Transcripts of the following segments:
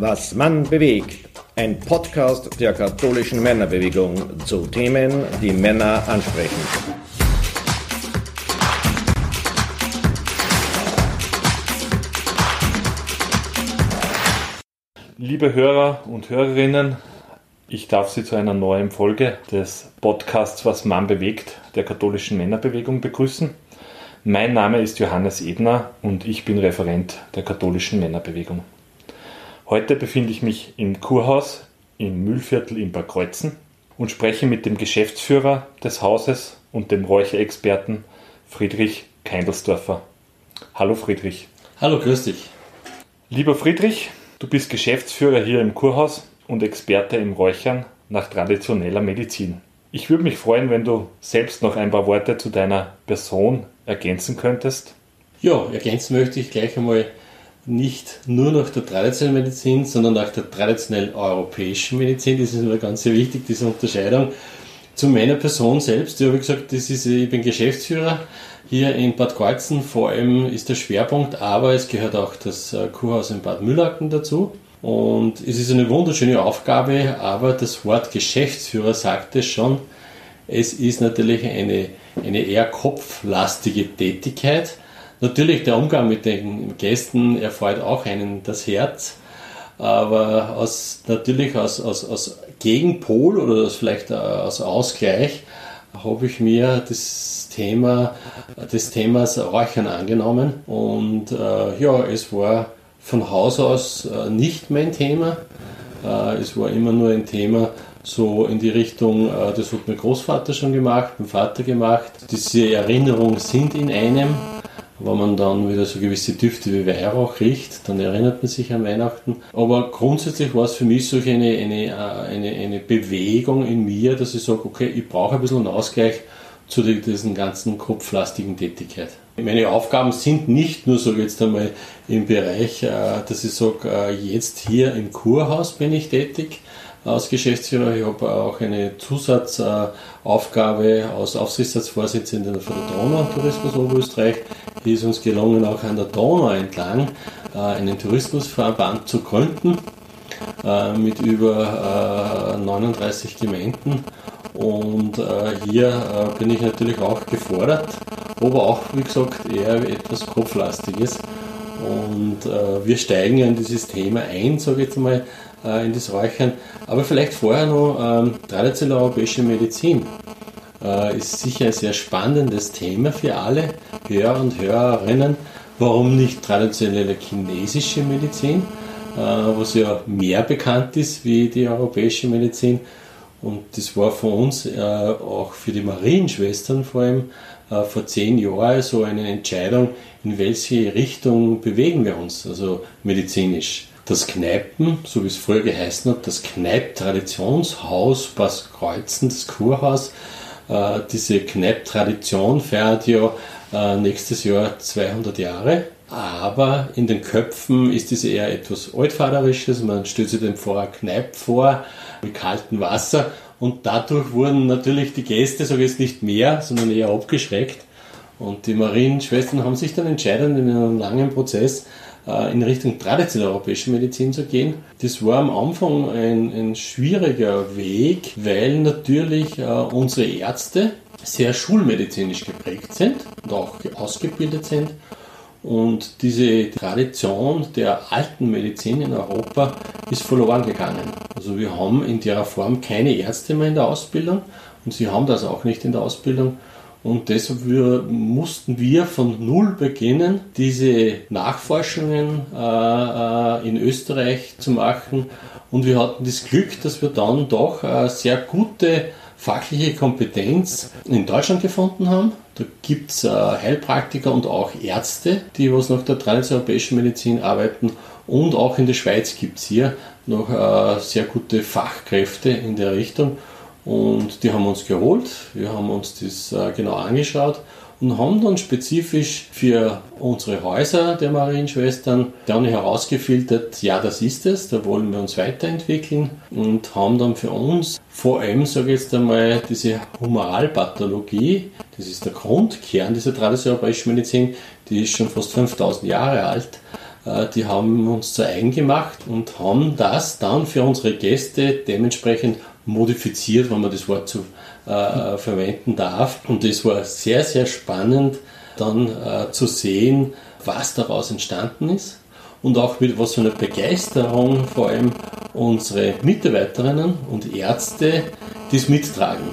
Was Mann bewegt. Ein Podcast der katholischen Männerbewegung zu Themen, die Männer ansprechen. Liebe Hörer und Hörerinnen, ich darf Sie zu einer neuen Folge des Podcasts Was Mann bewegt der katholischen Männerbewegung begrüßen. Mein Name ist Johannes Ebner und ich bin Referent der katholischen Männerbewegung. Heute befinde ich mich im Kurhaus im Mühlviertel in Bergkreuzen und spreche mit dem Geschäftsführer des Hauses und dem Räucherexperten Friedrich Keindelsdorfer. Hallo Friedrich. Hallo, grüß dich. Lieber Friedrich, du bist Geschäftsführer hier im Kurhaus und Experte im Räuchern nach traditioneller Medizin. Ich würde mich freuen, wenn du selbst noch ein paar Worte zu deiner Person ergänzen könntest. Ja, ergänzen möchte ich gleich einmal nicht nur nach der traditionellen Medizin, sondern nach der traditionellen europäischen Medizin. Das ist mir ganz sehr wichtig, diese Unterscheidung. Zu meiner Person selbst, ja, wie gesagt, das ist, ich bin Geschäftsführer hier in Bad Kreuzen. Vor allem ist der Schwerpunkt, aber es gehört auch das äh, Kurhaus in Bad Mühlacken dazu. Und es ist eine wunderschöne Aufgabe, aber das Wort Geschäftsführer sagt es schon. Es ist natürlich eine, eine eher kopflastige Tätigkeit Natürlich, der Umgang mit den Gästen erfreut auch einen das Herz, aber aus, natürlich aus, aus, aus Gegenpol oder aus, vielleicht aus Ausgleich habe ich mir das Thema des Themas Räuchern angenommen und äh, ja, es war von Haus aus äh, nicht mein Thema. Äh, es war immer nur ein Thema so in die Richtung, äh, das hat mein Großvater schon gemacht, mein Vater gemacht. Diese Erinnerungen sind in einem wenn man dann wieder so gewisse Düfte wie Weihrauch riecht, dann erinnert man sich an Weihnachten. Aber grundsätzlich war es für mich so eine, eine, äh, eine, eine Bewegung in mir, dass ich sage, okay, ich brauche ein bisschen einen Ausgleich zu diesen ganzen kopflastigen Tätigkeit. Meine Aufgaben sind nicht nur so jetzt einmal im Bereich, äh, dass ich sage, äh, jetzt hier im Kurhaus bin ich tätig, als Geschäftsführer. Ich habe auch eine Zusatzaufgabe als Aufsichtsratsvorsitzender der Donau Tourismus Oberösterreich. Hier ist uns gelungen, auch an der Donau entlang äh, einen Tourismusverband zu gründen äh, mit über 39 äh, Gemeinden. Und hier bin ich natürlich auch gefordert, aber auch, wie gesagt, eher etwas kopflastiges. Und wir steigen in dieses Thema ein, sage ich jetzt mal, in das Räuchern. Aber vielleicht vorher noch ähm, traditionelle europäische Medizin. Äh, ist sicher ein sehr spannendes Thema für alle Hörer und Hörerinnen. Warum nicht traditionelle chinesische Medizin, äh, was ja mehr bekannt ist wie die europäische Medizin. Und das war für uns äh, auch für die Marienschwestern vor allem vor zehn Jahren so eine Entscheidung, in welche Richtung bewegen wir uns, also medizinisch das Kneipen, so wie es früher geheißen hat, das Kneip-Traditionshaus Bas Kreuzen, das Kurhaus. Äh, diese Kneip-Tradition feiert ja äh, nächstes Jahr 200 Jahre. Aber in den Köpfen ist es eher etwas Altvaterisches. Man stellt sich den Pfarrer Kneip vor, mit kaltem Wasser. Und dadurch wurden natürlich die Gäste, sage ich jetzt nicht mehr, sondern eher abgeschreckt. Und die Marienschwestern haben sich dann entschieden, in einem langen Prozess in Richtung traditionelle europäische Medizin zu gehen. Das war am Anfang ein, ein schwieriger Weg, weil natürlich äh, unsere Ärzte sehr schulmedizinisch geprägt sind und auch ausgebildet sind. Und diese Tradition der alten Medizin in Europa ist verloren gegangen. Also wir haben in der Form keine Ärzte mehr in der Ausbildung und sie haben das auch nicht in der Ausbildung. Und deshalb wir, mussten wir von Null beginnen, diese Nachforschungen äh, äh, in Österreich zu machen. Und wir hatten das Glück, dass wir dann doch äh, sehr gute fachliche Kompetenz in Deutschland gefunden haben. Da gibt es äh, Heilpraktiker und auch Ärzte, die was nach der transeuropäischen Medizin arbeiten. Und auch in der Schweiz gibt es hier noch äh, sehr gute Fachkräfte in der Richtung. Und die haben uns geholt, wir haben uns das äh, genau angeschaut und haben dann spezifisch für unsere Häuser der Marienschwestern dann herausgefiltert, ja, das ist es, da wollen wir uns weiterentwickeln und haben dann für uns vor allem, sage ich jetzt einmal, diese Humoralpathologie, das ist der Grundkern dieser traditionellen Medizin, die ist schon fast 5000 Jahre alt, äh, die haben uns zu eigen gemacht und haben das dann für unsere Gäste dementsprechend modifiziert, wenn man das Wort zu äh, verwenden darf. Und es war sehr, sehr spannend, dann äh, zu sehen, was daraus entstanden ist und auch mit was für einer Begeisterung vor allem unsere Mitarbeiterinnen und Ärzte das mittragen.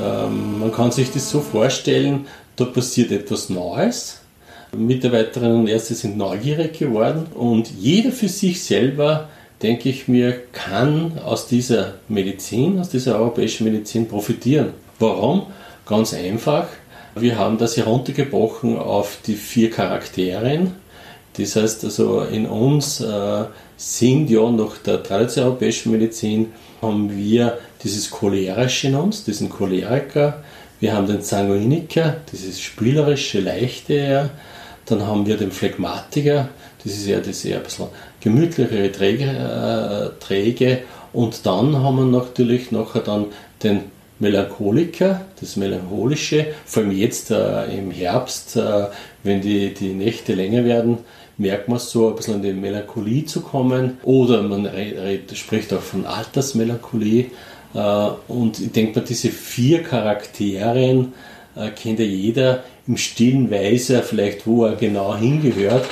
Ähm, man kann sich das so vorstellen, da passiert etwas Neues. Mitarbeiterinnen und Ärzte sind neugierig geworden und jeder für sich selber, denke ich mir, kann aus dieser Medizin, aus dieser europäischen Medizin profitieren. Warum? Ganz einfach. Wir haben das heruntergebrochen auf die vier Charakteren. Das heißt also, in uns äh, sind ja nach der traditionellen europäischen Medizin haben wir dieses Cholerische in uns, diesen Choleriker. Wir haben den Sanguiniker, dieses spielerische, leichte. Dann haben wir den Phlegmatiker, das ist ja das eher ein bisschen gemütlichere, träge, äh, träge. Und dann haben wir natürlich nachher dann den Melancholiker, das Melancholische, vor allem jetzt äh, im Herbst, äh, wenn die, die Nächte länger werden, merkt man so ein bisschen in die Melancholie zu kommen. Oder man spricht auch von Altersmelancholie. Äh, und ich denke mal, diese vier Charakteren äh, kennt ja jeder im stillen Weise, vielleicht wo er genau hingehört.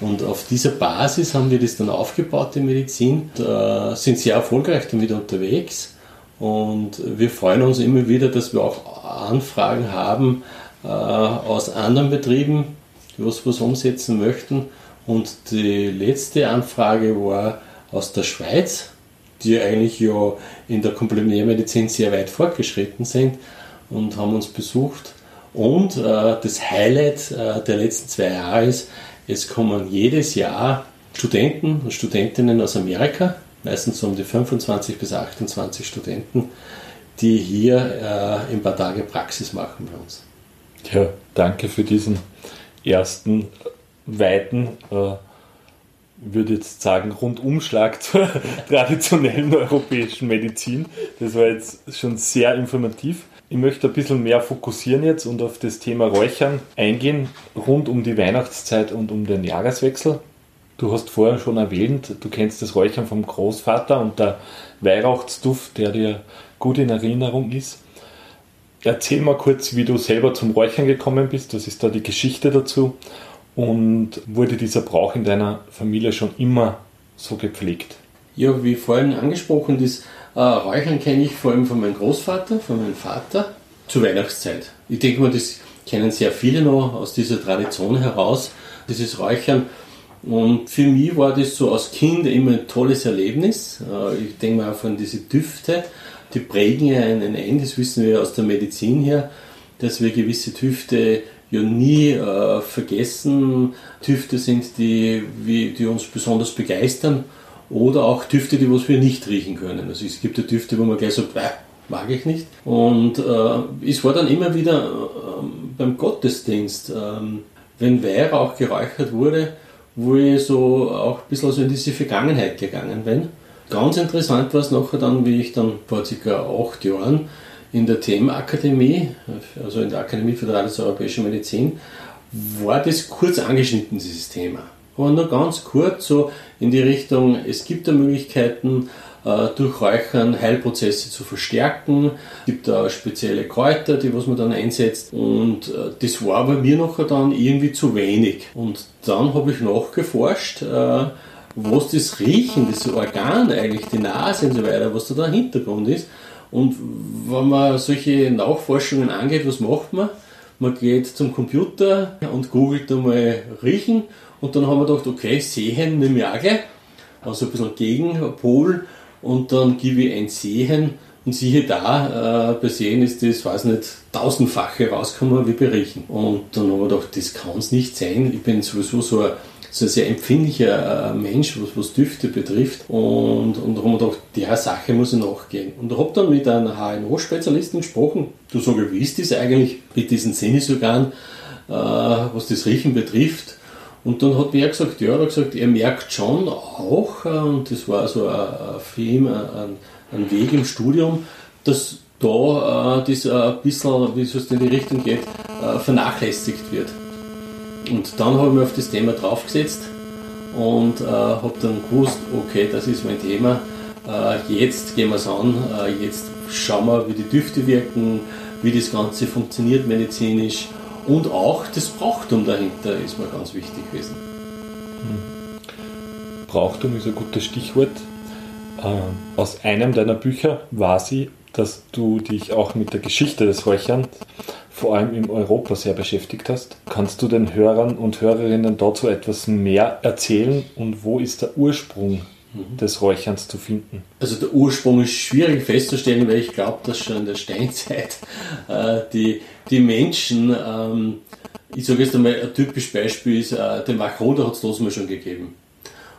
Und auf dieser Basis haben wir das dann aufgebaut, die Medizin, und, sind sehr erfolgreich damit unterwegs. Und wir freuen uns immer wieder, dass wir auch Anfragen haben äh, aus anderen Betrieben, die was, was umsetzen möchten. Und die letzte Anfrage war aus der Schweiz, die eigentlich ja in der Komplementärmedizin sehr weit fortgeschritten sind und haben uns besucht. Und äh, das Highlight äh, der letzten zwei Jahre ist, es kommen jedes Jahr Studenten und Studentinnen aus Amerika, meistens um die 25 bis 28 Studenten, die hier äh, ein paar Tage Praxis machen bei uns. Ja, danke für diesen ersten weiten, äh, würde jetzt sagen, Rundumschlag zur traditionellen europäischen Medizin. Das war jetzt schon sehr informativ. Ich möchte ein bisschen mehr fokussieren jetzt und auf das Thema Räuchern eingehen, rund um die Weihnachtszeit und um den Jahreswechsel. Du hast vorher schon erwähnt, du kennst das Räuchern vom Großvater und der Weihrauchsduft, der dir gut in Erinnerung ist. Erzähl mal kurz, wie du selber zum Räuchern gekommen bist. Was ist da die Geschichte dazu? Und wurde dieser Brauch in deiner Familie schon immer so gepflegt? Ja, wie vorhin angesprochen, das äh, Räuchern kenne ich vor allem von meinem Großvater, von meinem Vater zur Weihnachtszeit. Ich denke mal, das kennen sehr viele noch aus dieser Tradition heraus, dieses Räuchern. Und für mich war das so als Kind immer ein tolles Erlebnis. Ich denke mal auch an diese Düfte, die prägen ja ein, das wissen wir aus der Medizin her, dass wir gewisse Düfte ja nie äh, vergessen. Düfte sind, die, wie, die uns besonders begeistern oder auch Düfte, die was wir nicht riechen können. Also es gibt ja Düfte, wo man gleich so, äh, mag ich nicht. Und äh, es war dann immer wieder äh, beim Gottesdienst, ähm, wenn Weihrauch geräuchert wurde, wo ich so auch ein bisschen so in diese Vergangenheit gegangen bin. Ganz interessant war es nachher dann, wie ich dann vor ca. acht Jahren in der Themenakademie, also in der Akademie für Europäische Medizin, war das kurz angeschnitten, dieses Thema. Aber nur ganz kurz so in die Richtung, es gibt da Möglichkeiten, äh, durch Räuchern Heilprozesse zu verstärken. Es gibt da spezielle Kräuter, die was man dann einsetzt. Und äh, das war bei mir noch dann irgendwie zu wenig. Und dann habe ich nachgeforscht, äh, was das Riechen, das Organ eigentlich, die Nase und so weiter, was da der Hintergrund ist. Und wenn man solche Nachforschungen angeht, was macht man? Man geht zum Computer und googelt einmal Riechen und dann haben wir gedacht, okay, Sehen nehme ich auch gleich, also ein bisschen Gegenpol und dann gebe ich ein Sehen und siehe da, äh, bei Sehen ist das, weiß nicht, tausendfache rausgekommen wie bei Riechen. Und dann haben wir gedacht, das kann es nicht sein. Ich bin sowieso so ein so ein sehr empfindlicher äh, Mensch, was, was Düfte betrifft. Und, und da haben wir gedacht, der Sache muss ich nachgehen. Und da habe dann mit einer HNO-Spezialistin gesprochen. Du sagst, wie ist das eigentlich mit diesen Sinnesorganen, äh, was das Riechen betrifft? Und dann hat er gesagt, ja, er hat gesagt, er merkt schon auch, äh, und das war so ein, Film, ein, ein Weg im Studium, dass da äh, das ein bisschen, wie es in die Richtung geht, äh, vernachlässigt wird. Und dann habe ich mich auf das Thema draufgesetzt und äh, habe dann gewusst, okay, das ist mein Thema. Äh, jetzt gehen wir es an, äh, jetzt schauen wir, wie die Düfte wirken, wie das Ganze funktioniert medizinisch und auch das Brauchtum dahinter ist mir ganz wichtig gewesen. Brauchtum ist ein gutes Stichwort. Äh, aus einem deiner Bücher war sie, dass du dich auch mit der Geschichte des Räucherns vor allem in Europa sehr beschäftigt hast. Kannst du den Hörern und Hörerinnen dazu etwas mehr erzählen und wo ist der Ursprung mhm. des Räucherns zu finden? Also der Ursprung ist schwierig festzustellen, weil ich glaube, dass schon in der Steinzeit äh, die, die Menschen, ähm, ich sage jetzt einmal ein typisches Beispiel ist, äh, den Wacholder hat es mal schon gegeben.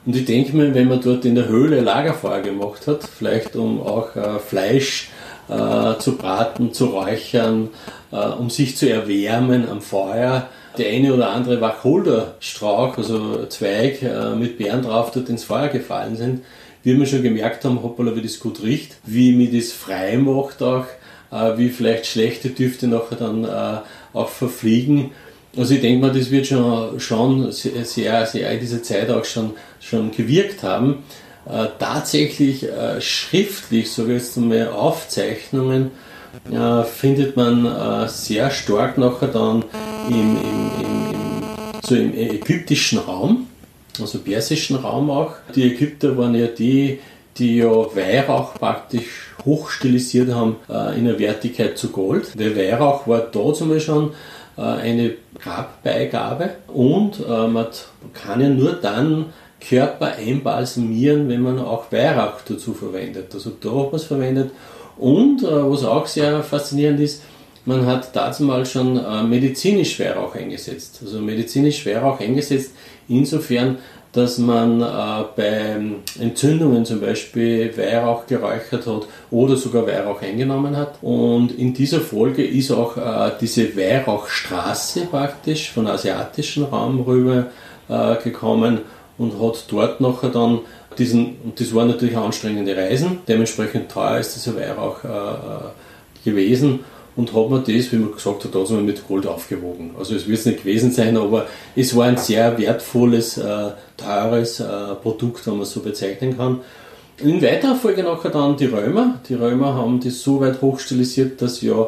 Und ich denke mir, wenn man dort in der Höhle Lagerfeuer gemacht hat, vielleicht um auch äh, Fleisch äh, zu braten, zu räuchern, um sich zu erwärmen am Feuer. Der eine oder andere Wacholderstrauch, also Zweig äh, mit Beeren drauf, dort ins Feuer gefallen sind, wie wir schon gemerkt haben, hoppala, wie das gut riecht, wie mir das frei macht auch, äh, wie vielleicht schlechte Düfte nachher dann äh, auch verfliegen. Also ich denke mal, das wird schon, schon sehr, sehr, in dieser Zeit auch schon, schon gewirkt haben. Äh, tatsächlich äh, schriftlich, so jetzt einmal Aufzeichnungen, äh, findet man äh, sehr stark nachher dann im, im, im, im, so im ägyptischen Raum, also persischen Raum auch. Die Ägypter waren ja die, die ja Weihrauch praktisch hochstilisiert haben äh, in der Wertigkeit zu Gold. Der Weihrauch war da zum Beispiel schon äh, eine Grabbeigabe und äh, man kann ja nur dann Körper einbalsamieren, wenn man auch Weihrauch dazu verwendet. Also da hat man es verwendet. Und äh, was auch sehr faszinierend ist, man hat dazu mal schon äh, medizinisch Weihrauch eingesetzt. Also medizinisch Weihrauch eingesetzt insofern, dass man äh, bei Entzündungen zum Beispiel Weihrauch geräuchert hat oder sogar Weihrauch eingenommen hat. Und in dieser Folge ist auch äh, diese Weihrauchstraße praktisch von asiatischen Raum rüber äh, gekommen und hat dort nachher dann diesen, und das waren natürlich anstrengende Reisen, dementsprechend teuer ist dieser Weihrauch äh, äh, gewesen und hat man das, wie man gesagt hat, also mit Gold aufgewogen. Also es wird es nicht gewesen sein, aber es war ein sehr wertvolles, äh, teures äh, Produkt, wenn man es so bezeichnen kann. In weiterer Folge nachher dann die Römer. Die Römer haben das so weit hochstilisiert, dass ja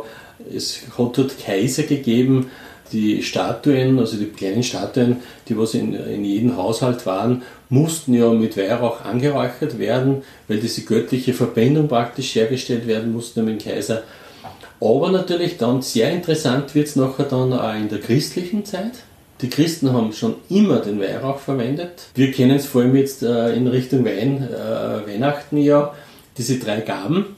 es hat dort Kaiser gegeben, die Statuen, also die kleinen Statuen, die was in, in jedem Haushalt waren, mussten ja mit Weihrauch angeräuchert werden, weil diese göttliche Verbindung praktisch hergestellt werden musste mit dem Kaiser. Aber natürlich dann sehr interessant wird es nachher dann auch in der christlichen Zeit. Die Christen haben schon immer den Weihrauch verwendet. Wir kennen es vor allem jetzt äh, in Richtung Wein, äh, Weihnachten ja, diese drei Gaben.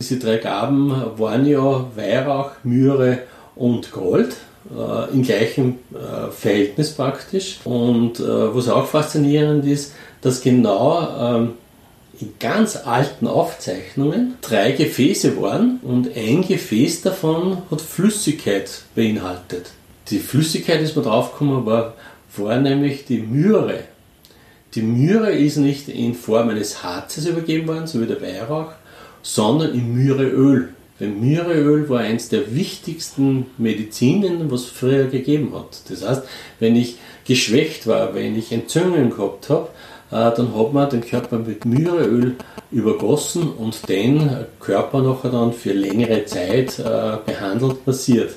Diese drei Gaben waren ja Weihrauch, Myrrhe und Gold äh, im gleichen äh, Verhältnis praktisch. Und äh, was auch faszinierend ist, dass genau ähm, in ganz alten Aufzeichnungen drei Gefäße waren und ein Gefäß davon hat Flüssigkeit beinhaltet. Die Flüssigkeit, ist man draufgekommen, war, war nämlich die Myre. Die Myre ist nicht in Form eines Harzes übergeben worden, so wie der Weihrauch, sondern in Myreöl. Myrrheöl war eines der wichtigsten Medizinen, was es früher gegeben hat. Das heißt, wenn ich geschwächt war, wenn ich Entzündungen gehabt habe, äh, dann hat man den Körper mit Myrrheöl übergossen und den Körper nachher dann für längere Zeit äh, behandelt, massiert.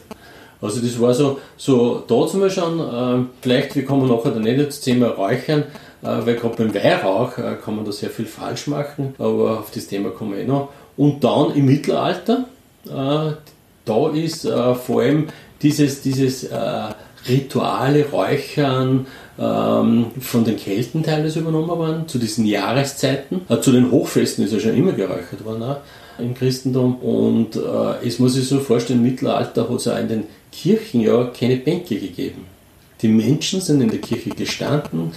Also das war so, so da zum Beispiel schon, äh, vielleicht, wir kommen nachher dann nicht ins Thema Räuchern, weil gerade beim Weihrauch kann man da sehr viel falsch machen, aber auf das Thema kommen wir eh noch. Und dann im Mittelalter, äh, da ist äh, vor allem dieses, dieses äh, rituale Räuchern ähm, von den Kelten teilweise übernommen worden, zu diesen Jahreszeiten. Äh, zu den Hochfesten ist ja schon immer geräuchert worden auch im Christentum. Und äh, es muss sich so vorstellen, im Mittelalter hat es ja in den Kirchen ja keine Bänke gegeben. Die Menschen sind in der Kirche gestanden,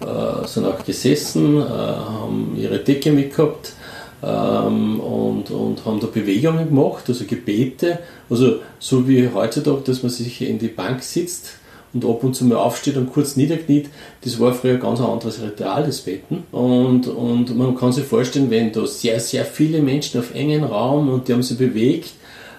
äh, sind auch gesessen, haben ihre Decke mitgehabt ähm, und, und haben da Bewegungen gemacht, also Gebete, also so wie heutzutage, dass man sich in die Bank sitzt und ab und zu mal aufsteht und kurz niederkniet, das war früher ganz ein anderes Ritual, das Beten. Und, und man kann sich vorstellen, wenn da sehr, sehr viele Menschen auf engen Raum und die haben sich bewegt,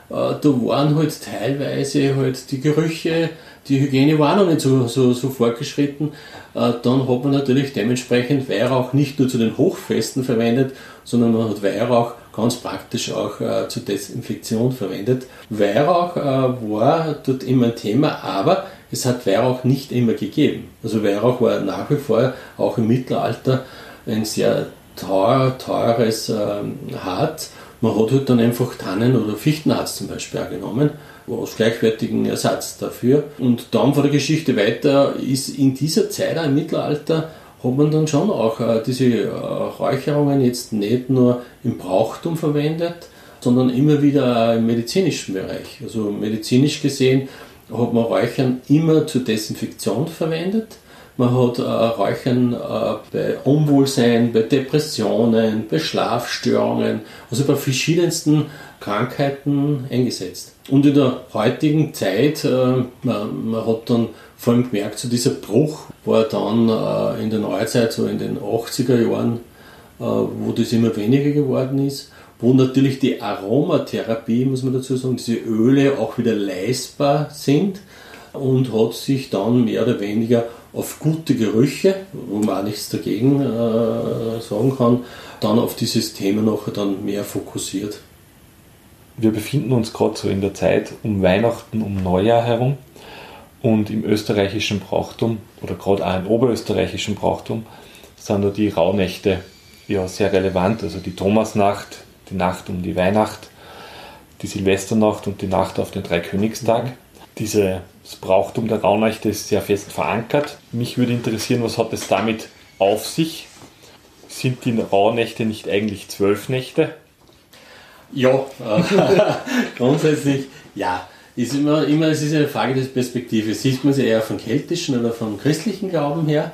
äh, da waren halt teilweise halt die Gerüche die Hygiene war noch nicht so, so, so fortgeschritten. Äh, dann hat man natürlich dementsprechend Weihrauch nicht nur zu den Hochfesten verwendet, sondern man hat Weihrauch ganz praktisch auch äh, zur Desinfektion verwendet. Weihrauch äh, war dort immer ein Thema, aber es hat Weihrauch nicht immer gegeben. Also Weihrauch war nach wie vor auch im Mittelalter ein sehr teuer, teures ähm, Harz. Man hat halt dann einfach Tannen- oder Fichtenharz zum Beispiel genommen als gleichwertigen Ersatz dafür. Und dann von der Geschichte weiter ist in dieser Zeit, im Mittelalter, hat man dann schon auch äh, diese äh, Räucherungen jetzt nicht nur im Brauchtum verwendet, sondern immer wieder im medizinischen Bereich. Also medizinisch gesehen hat man Räuchern immer zur Desinfektion verwendet. Man hat äh, Räuchern äh, bei Unwohlsein, bei Depressionen, bei Schlafstörungen, also bei verschiedensten Krankheiten eingesetzt. Und in der heutigen Zeit, äh, man, man, hat dann vor allem gemerkt, so dieser Bruch war dann äh, in der Neuzeit, so in den 80er Jahren, äh, wo das immer weniger geworden ist, wo natürlich die Aromatherapie, muss man dazu sagen, diese Öle auch wieder leistbar sind und hat sich dann mehr oder weniger auf gute Gerüche, wo man auch nichts dagegen äh, sagen kann, dann auf dieses Thema noch dann mehr fokussiert wir befinden uns gerade so in der Zeit um Weihnachten, um Neujahr herum. Und im österreichischen Brauchtum oder gerade auch im oberösterreichischen Brauchtum sind da die Rauhnächte ja sehr relevant. Also die Thomasnacht, die Nacht um die Weihnacht, die Silvesternacht und die Nacht auf den Dreikönigstag. Mhm. Dieses Brauchtum der Rauhnächte ist sehr fest verankert. Mich würde interessieren, was hat es damit auf sich? Sind die Rauhnächte nicht eigentlich zwölf Nächte? Ja, äh, grundsätzlich ja. Ist immer, immer, es ist eine Frage des Perspektive. Sieht man sie eher von keltischen oder von christlichen Glauben her?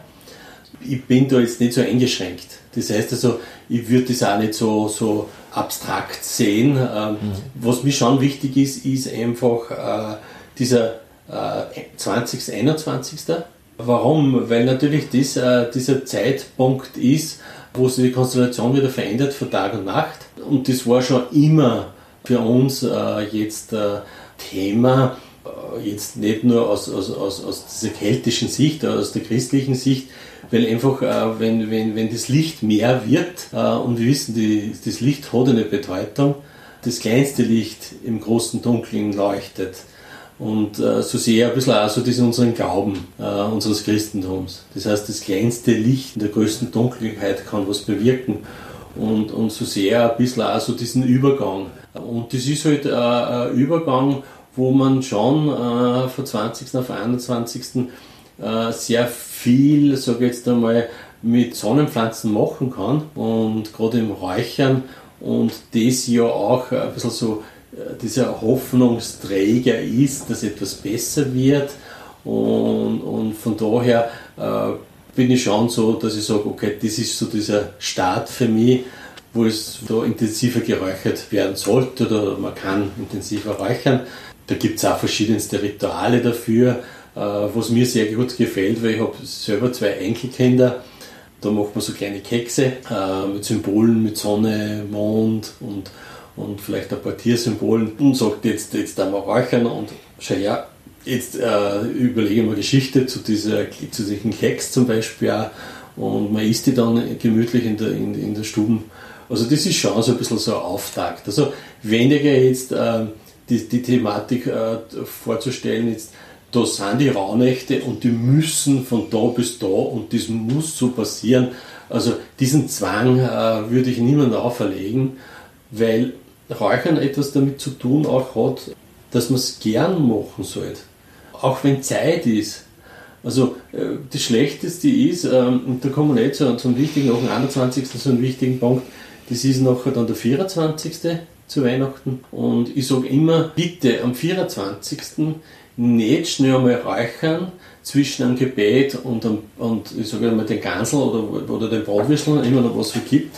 Ich bin da jetzt nicht so eingeschränkt. Das heißt also, ich würde das auch nicht so, so abstrakt sehen. Ähm, mhm. Was mir schon wichtig ist, ist einfach äh, dieser äh, 20. 21. Warum? Weil natürlich das, äh, dieser Zeitpunkt ist, wo sich die Konstellation wieder verändert von Tag und Nacht. Und das war schon immer für uns äh, jetzt äh, Thema, äh, jetzt nicht nur aus, aus, aus, aus dieser keltischen Sicht, aus der christlichen Sicht, weil einfach, äh, wenn, wenn, wenn das Licht mehr wird, äh, und wir wissen, die, das Licht hat eine Bedeutung, das kleinste Licht im großen Dunkeln leuchtet. Und äh, so sehe ich ein bisschen auch so diesen unseren Glauben äh, unseres Christentums. Das heißt, das kleinste Licht in der größten Dunkelheit kann was bewirken. Und, und so ich ein bisschen auch so diesen Übergang. Und das ist halt äh, ein Übergang, wo man schon äh, von 20. auf 21. Äh, sehr viel, sage ich jetzt einmal, mit Sonnenpflanzen machen kann. Und gerade im Räuchern und das ja auch ein bisschen so dieser Hoffnungsträger ist, dass etwas besser wird. Und, und von daher äh, bin ich schon so, dass ich sage, okay, das ist so dieser Start für mich, wo es da intensiver geräuchert werden sollte oder man kann intensiver räuchern. Da gibt es auch verschiedenste Rituale dafür, äh, was mir sehr gut gefällt, weil ich habe selber zwei Enkelkinder. Da macht man so kleine Kekse äh, mit Symbolen, mit Sonne, Mond und und vielleicht ein paar Tiersymbolen und sagt, jetzt, jetzt da wir räuchern und schau her, jetzt äh, überlegen wir Geschichte zu, dieser, zu diesem Keks zum Beispiel auch und man isst die dann gemütlich in der, in, in der Stube. Also das ist schon so ein bisschen so ein Auftakt. Also weniger jetzt äh, die, die Thematik äh, vorzustellen, jetzt da sind die Rauhnächte und die müssen von da bis da und das muss so passieren. Also diesen Zwang äh, würde ich niemandem auferlegen, weil Räuchern etwas damit zu tun auch hat, dass man es gern machen sollte. Auch wenn Zeit ist. Also äh, das Schlechteste ist, ähm, und da kommen wir zu, zum wichtigen, nach dem 21. so einen wichtigen Punkt, das ist nachher dann der 24. zu Weihnachten. Und ich sage immer, bitte am 24. nicht schnell einmal räuchern zwischen einem Gebet und, einem, und ich sage einmal den Gansel oder, oder den Bratwürsteln, immer noch was es gibt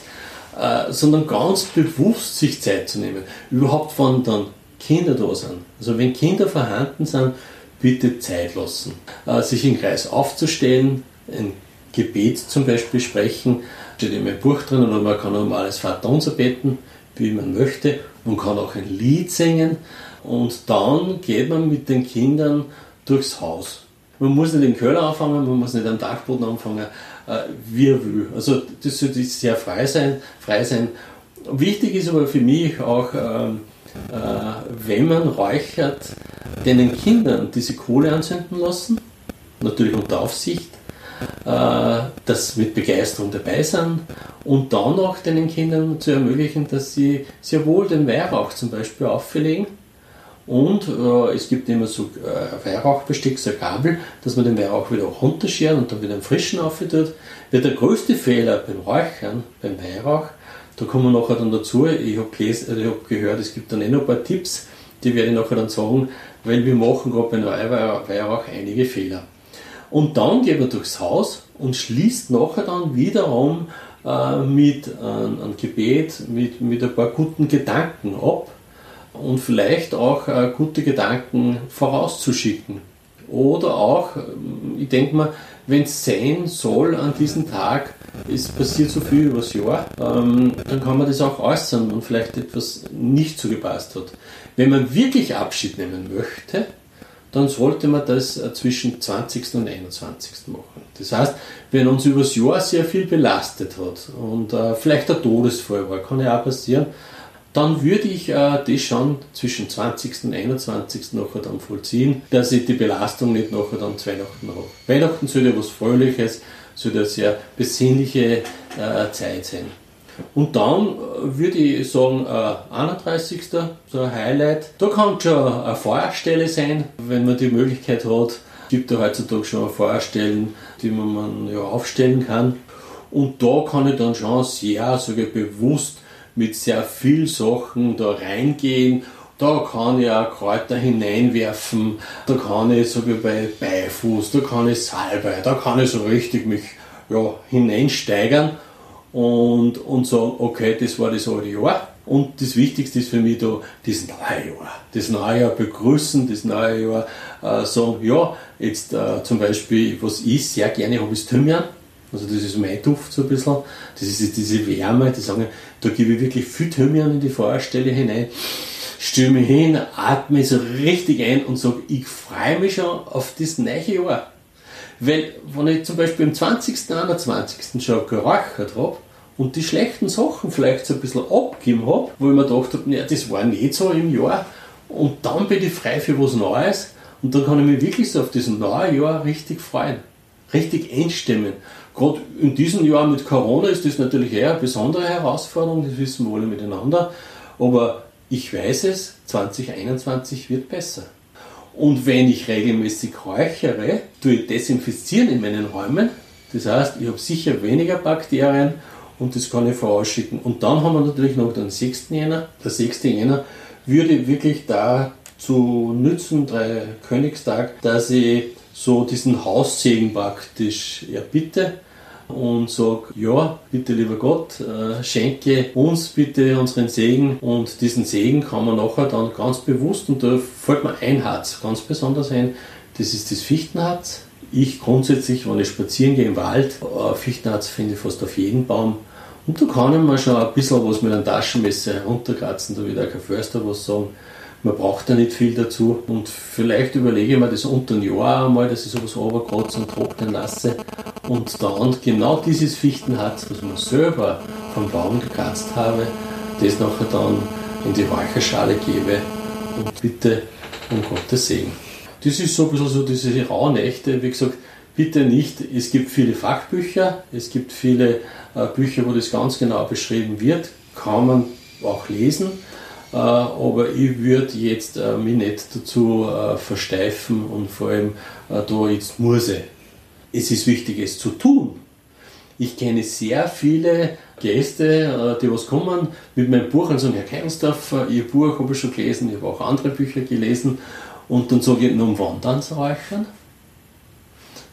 äh, sondern ganz bewusst sich Zeit zu nehmen. Überhaupt, wenn dann Kinder da sind. Also wenn Kinder vorhanden sind, bitte Zeit lassen. Äh, sich im Kreis aufzustellen, ein Gebet zum Beispiel sprechen, steht in meinem Buch drin, oder man kann mal als Vaterunser beten, wie man möchte. Man kann auch ein Lied singen und dann geht man mit den Kindern durchs Haus. Man muss nicht im Keller anfangen, man muss nicht am Dachboden anfangen, äh, wie er will. Also das sollte sehr frei sein. Frei sein. Wichtig ist aber für mich auch, ähm, äh, wenn man räuchert, den Kindern diese Kohle anzünden lassen, natürlich unter Aufsicht, das mit Begeisterung dabei sind und dann auch den Kindern zu ermöglichen, dass sie sehr wohl den Weihrauch zum Beispiel auffälligen. Und äh, es gibt immer so äh, Weihrauchbestick, so Gabel, dass man den Weihrauch wieder runterschert und dann wieder einen frischen auftut. Weil der größte Fehler beim Räuchern, beim Weihrauch, da kommen wir nachher dann dazu, ich habe hab gehört, es gibt dann eh noch ein paar Tipps, die werde ich nachher dann sagen, weil wir machen gerade bei Weihrauch einige Fehler. Und dann geht man durchs Haus und schließt nachher dann wiederum äh, mit äh, einem Gebet, mit, mit ein paar guten Gedanken ab und vielleicht auch äh, gute Gedanken vorauszuschicken. Oder auch, äh, ich denke mal, wenn es sein soll an diesem Tag, es passiert so viel übers Jahr, ähm, dann kann man das auch äußern und vielleicht etwas nicht so gepasst hat. Wenn man wirklich Abschied nehmen möchte, dann sollte man das äh, zwischen 20. und 21. machen. Das heißt, wenn uns übers Jahr sehr viel belastet hat und äh, vielleicht der Todesfall war, kann ja auch passieren, dann würde ich äh, das schon zwischen 20. und 21. nachher dann vollziehen, dass ich die Belastung nicht nachher dann zu Weihnachten habe. Weihnachten sollte was Fröhliches, sollte eine sehr besinnliche äh, Zeit sein. Und dann äh, würde ich sagen, äh, 31. so ein Highlight. Da kann schon eine Feuerstelle sein, wenn man die Möglichkeit hat. Es gibt ja heutzutage schon Feuerstellen, die man ja aufstellen kann. Und da kann ich dann schon sehr sogar bewusst mit sehr viel Sachen da reingehen. Da kann ich auch Kräuter hineinwerfen, da kann ich sogar bei Beifuß, da kann ich Salbei, da kann ich so richtig mich ja, hineinsteigern und, und sagen, okay, das war das alte Jahr. Und das Wichtigste ist für mich da das neue Jahr. Das neue Jahr begrüßen, das neue Jahr äh, sagen, ja, jetzt äh, zum Beispiel, was ich sehr gerne habe, ist Thymian. Also das ist mein Duft so ein bisschen. Das ist diese Wärme, die sagen, da gebe ich wirklich viel Thymian in die Feuerstelle hinein, mich hin, atme so richtig ein und sage, ich freue mich schon auf das neue Jahr. Weil, wenn ich zum Beispiel am 20., 21. schon geräuchert habe, und die schlechten Sachen vielleicht so ein bisschen abgegeben habe, wo ich mir gedacht habe, naja, das war nicht so im Jahr und dann bin ich frei für was Neues und dann kann ich mich wirklich so auf das neue Jahr richtig freuen, richtig einstimmen. Gerade in diesem Jahr mit Corona ist das natürlich eher eine besondere Herausforderung, das wissen wir alle miteinander, aber ich weiß es, 2021 wird besser. Und wenn ich regelmäßig räuchere, tue ich desinfizieren in meinen Räumen. Das heißt, ich habe sicher weniger Bakterien und das kann ich vorausschicken. Und dann haben wir natürlich noch den 6. Jänner. Der 6. Jänner würde wirklich dazu nützen, drei Königstag, dass ich so diesen Haussegen praktisch erbitte und sage, ja, bitte lieber Gott, äh, schenke uns bitte unseren Segen und diesen Segen kann man nachher dann ganz bewusst, und da fällt mir ein Harz ganz besonders ein, das ist das Fichtenharz. Ich grundsätzlich, wenn ich spazieren gehe im Wald, Fichtenharz finde ich fast auf jeden Baum. Und da kann ich mir schon ein bisschen was mit einem Taschenmesser herunterkratzen, da wird auch kein Förster was sagen. Man braucht da nicht viel dazu. Und vielleicht überlege ich mir das unter ein Jahr einmal, dass ich sowas runterkratze und trocknen lasse. Und dann genau dieses Fichtenharz, was man selber vom Baum gekratzt habe, das nachher dann in die Räucherschale gebe und bitte um Gottes Segen. Das ist so ein bisschen so diese Rauhnächte, wie gesagt, bitte nicht, es gibt viele Fachbücher, es gibt viele äh, Bücher, wo das ganz genau beschrieben wird, kann man auch lesen, aber ich würde jetzt äh, mich nicht dazu versteifen und vor allem da jetzt muss ich. Es ist wichtig, es zu tun. Ich kenne sehr viele Gäste, die was kommen mit meinem Buch und sagen, Herr Keinsdorf, Ihr Buch habe ich schon gelesen, ich habe auch andere Bücher gelesen und dann sage ich, nun wann dann räuchern?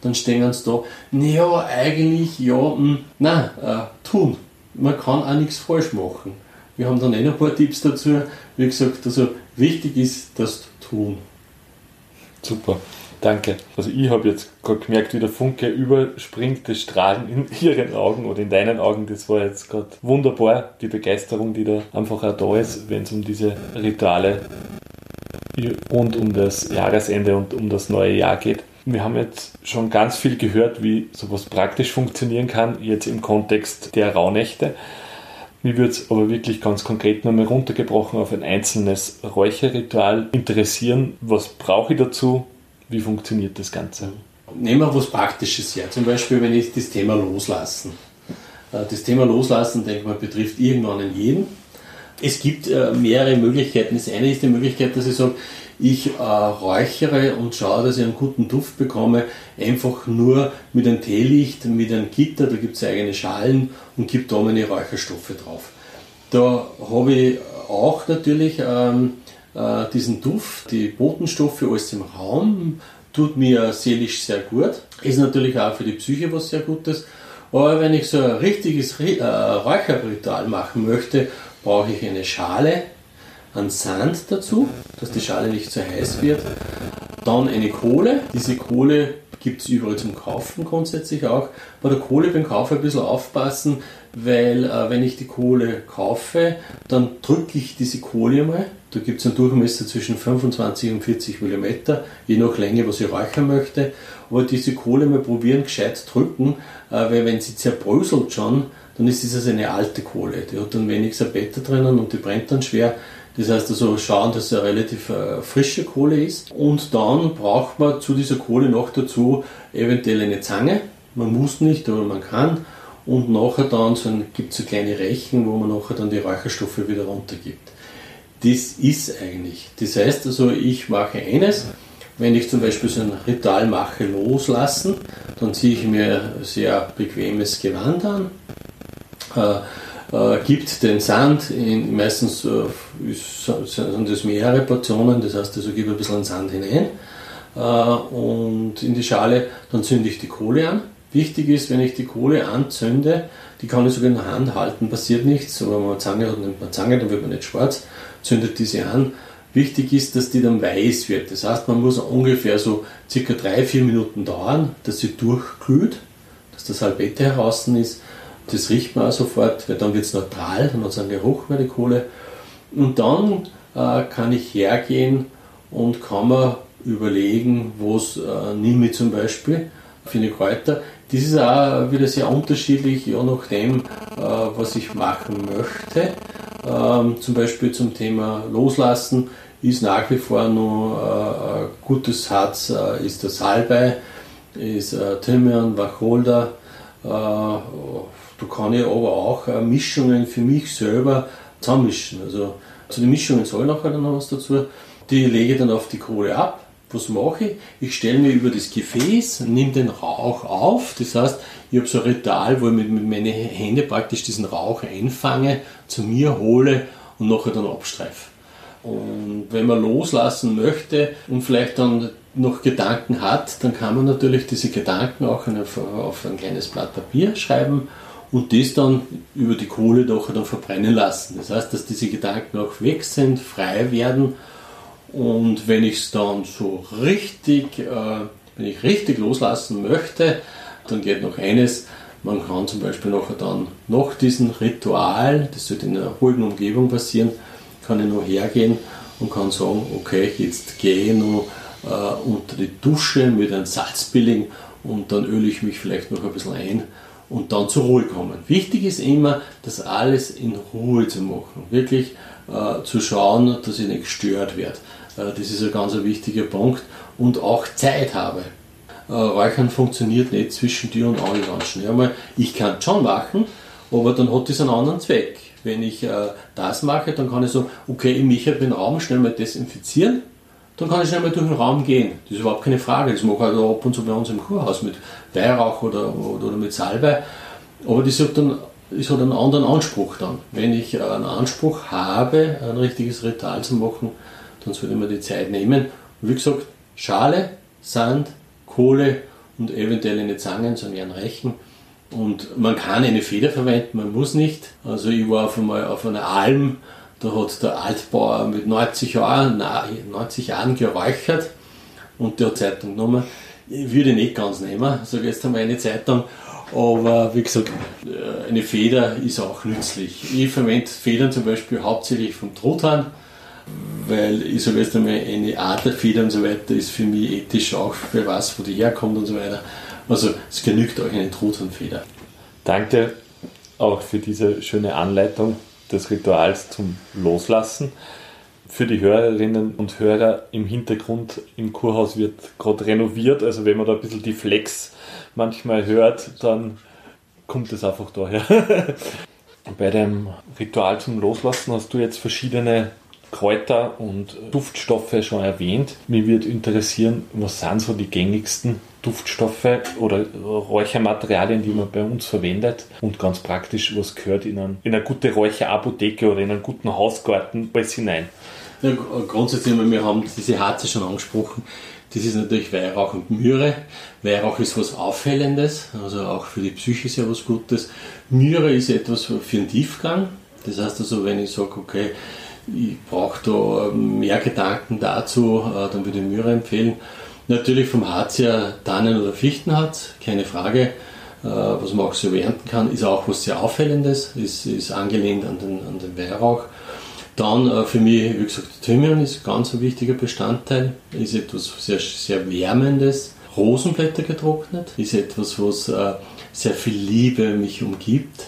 dann stehen sie da, naja, eigentlich ja, mh, hm, nein, äh, tun. Man kann auch nichts falsch machen. Wir haben dann eh noch ein paar Tipps dazu. Wie gesagt, also wichtig ist das Tun. Super, danke. Also ich habe jetzt gerade gemerkt, wie der Funke überspringt, das Strahlen in ihren Augen oder in deinen Augen. Das war jetzt gerade wunderbar, die Begeisterung, die da einfach auch da ist, wenn es um diese Rituale rund um das Jahresende und um das neue Jahr geht. Wir haben jetzt schon ganz viel gehört, wie sowas praktisch funktionieren kann, jetzt im Kontext der Rauhnächte. Mir würde es aber wirklich ganz konkret nochmal runtergebrochen auf ein einzelnes Räucherritual interessieren. Was brauche ich dazu? Wie funktioniert das Ganze? Nehmen wir was Praktisches her. Zum Beispiel, wenn ich das Thema loslassen. Äh, das Thema loslassen, denke ich mal, betrifft irgendwann jeden. Es gibt äh, mehrere Möglichkeiten. Das eine ist die Möglichkeit, dass ich sage, ich äh, räuchere und schaue, dass ich einen guten Duft bekomme, einfach nur mit einem Teelicht, mit einem Gitter, da gibt es eigene Schalen und gibt da meine Räucherstoffe drauf. Da habe ich auch natürlich ähm, äh, diesen Duft, die Botenstoffe, alles im Raum, tut mir seelisch sehr gut. Ist natürlich auch für die Psyche was sehr Gutes. Aber wenn ich so ein richtiges äh, Räucherritual machen möchte, brauche ich eine Schale, an Sand dazu, dass die Schale nicht zu heiß wird. Dann eine Kohle. Diese Kohle gibt es überall zum Kaufen grundsätzlich auch. Bei der Kohle beim Kauf ein bisschen aufpassen, weil äh, wenn ich die Kohle kaufe, dann drücke ich diese Kohle mal. Da gibt es einen Durchmesser zwischen 25 und 40 mm, je nach Länge, was ich räuchern möchte. Aber diese Kohle mal probieren, gescheit drücken, äh, weil wenn sie zerbröselt schon, dann ist das also eine alte Kohle. Die hat dann wenig Sabetta drinnen und die brennt dann schwer. Das heißt also schauen, dass es eine relativ äh, frische Kohle ist. Und dann braucht man zu dieser Kohle noch dazu eventuell eine Zange. Man muss nicht, aber man kann. Und nachher dann so gibt es so kleine Rechen, wo man nachher dann die Räucherstoffe wieder runtergibt. Das ist eigentlich. Das heißt also, ich mache eines. Wenn ich zum Beispiel so ein Ritual mache, loslassen, dann ziehe ich mir ein sehr bequemes Gewand an. Äh, äh, gibt den Sand, in, meistens äh, sind das mehrere Portionen, das heißt, also gebe ein bisschen Sand hinein äh, und in die Schale, dann zünde ich die Kohle an. Wichtig ist, wenn ich die Kohle anzünde, die kann ich sogar in der Hand halten, passiert nichts, aber wenn man eine Zange hat, nimmt man Zange, dann wird man nicht schwarz, zündet diese an. Wichtig ist, dass die dann weiß wird. Das heißt, man muss ungefähr so circa drei, vier Minuten dauern, dass sie durchglüht, dass das Salbette heraus ist das riecht man auch sofort, weil dann wird es neutral, dann hat es einen Geruch bei der Kohle. Und dann äh, kann ich hergehen und kann mir überlegen, was äh, nehme ich zum Beispiel für eine Kräuter. Das ist auch wieder sehr unterschiedlich, je nachdem, äh, was ich machen möchte. Ähm, zum Beispiel zum Thema Loslassen ist nach wie vor noch äh, gutes Harz, äh, ist der Salbei, ist äh, Thymian, Wacholder, äh, da kann ich aber auch äh, Mischungen für mich selber zusammenmischen. Also zu den Mischungen soll nachher dann noch was dazu. Die lege ich dann auf die Kohle ab. Was mache ich? Ich stelle mir über das Gefäß, nehme den Rauch auf. Das heißt, ich habe so ein Ritual, wo ich mit meinen Händen praktisch diesen Rauch einfange, zu mir hole und nachher dann abstreife. Und wenn man loslassen möchte und vielleicht dann noch Gedanken hat, dann kann man natürlich diese Gedanken auch auf ein kleines Blatt Papier schreiben und das dann über die Kohle doch dann verbrennen lassen. Das heißt, dass diese Gedanken auch weg sind, frei werden und wenn ich es dann so richtig, äh, wenn ich richtig loslassen möchte, dann geht noch eines, man kann zum Beispiel nachher dann nach diesem Ritual, das sollte in einer ruhigen Umgebung passieren, kann ich noch hergehen und kann sagen, okay, jetzt gehe ich noch äh, unter die Dusche mit einem Salzbilling und dann öle ich mich vielleicht noch ein bisschen ein und dann zur Ruhe kommen. Wichtig ist immer, das alles in Ruhe zu machen. Wirklich äh, zu schauen, dass ich nicht gestört werde. Äh, das ist ein ganz wichtiger Punkt. Und auch Zeit habe. Äh, Räuchern funktioniert nicht zwischen dir und Anlanschen. Ja, ich kann es schon machen, aber dann hat es einen anderen Zweck. Wenn ich äh, das mache, dann kann ich sagen, okay, ich möchte den Raum schnell mal desinfizieren dann kann ich schnell mal durch den Raum gehen. Das ist überhaupt keine Frage. Das mache ich halt ab und zu bei uns im Kurhaus mit Weihrauch oder, oder, oder mit Salbei. Aber das hat dann das hat einen anderen Anspruch dann. Wenn ich einen Anspruch habe, ein richtiges Ritual zu machen, dann sollte man die Zeit nehmen. Und wie gesagt, Schale, Sand, Kohle und eventuell eine Zange, so einen Rechen. Und man kann eine Feder verwenden, man muss nicht. Also ich war auf einmal auf einer Alm da hat der Altbauer mit 90 Jahren, 90 Jahren geräuchert und der hat Zeitung genommen. Ich würde nicht ganz nehmen, sage jetzt einmal eine Zeitung. Aber wie gesagt, äh, eine Feder ist auch nützlich. Ich verwende Federn zum Beispiel hauptsächlich vom Truthahn, weil ich sage jetzt einmal, eine Adlerfeder und so weiter ist für mich ethisch auch, wer weiß, wo die herkommt und so weiter. Also es genügt euch eine Truthahnfeder. Danke auch für diese schöne Anleitung des Rituals zum Loslassen. Für die Hörerinnen und Hörer im Hintergrund im Kurhaus wird gerade renoviert, also wenn man da ein bisschen die Flex manchmal hört, dann kommt es einfach daher. Bei dem Ritual zum Loslassen hast du jetzt verschiedene Kräuter und Duftstoffe schon erwähnt. Mich würde interessieren, was sind so die gängigsten Duftstoffe oder Räuchermaterialien, die man bei uns verwendet und ganz praktisch, was gehört in, ein, in eine gute Räucherapotheke oder in einen guten Hausgarten alles hinein? Ja, grundsätzlich, wir haben diese Harze schon angesprochen. Das ist natürlich Weihrauch und Myrrhe. Weihrauch ist was Auffällendes, also auch für die Psyche ja was Gutes. Myrrhe ist etwas für den Tiefgang. Das heißt also, wenn ich sage, okay, ich brauche da mehr Gedanken dazu, äh, dann würde ich Myrrhe empfehlen. Natürlich vom Harz her Tannen- oder Fichtenharz, keine Frage. Äh, was man auch so ernten kann, ist auch was sehr Auffällendes, ist, ist angelehnt an den, an den Weihrauch. Dann äh, für mich, wie gesagt, Thymian ist ganz ein wichtiger Bestandteil, ist etwas sehr, sehr Wärmendes. Rosenblätter getrocknet ist etwas, was sehr viel Liebe mich umgibt,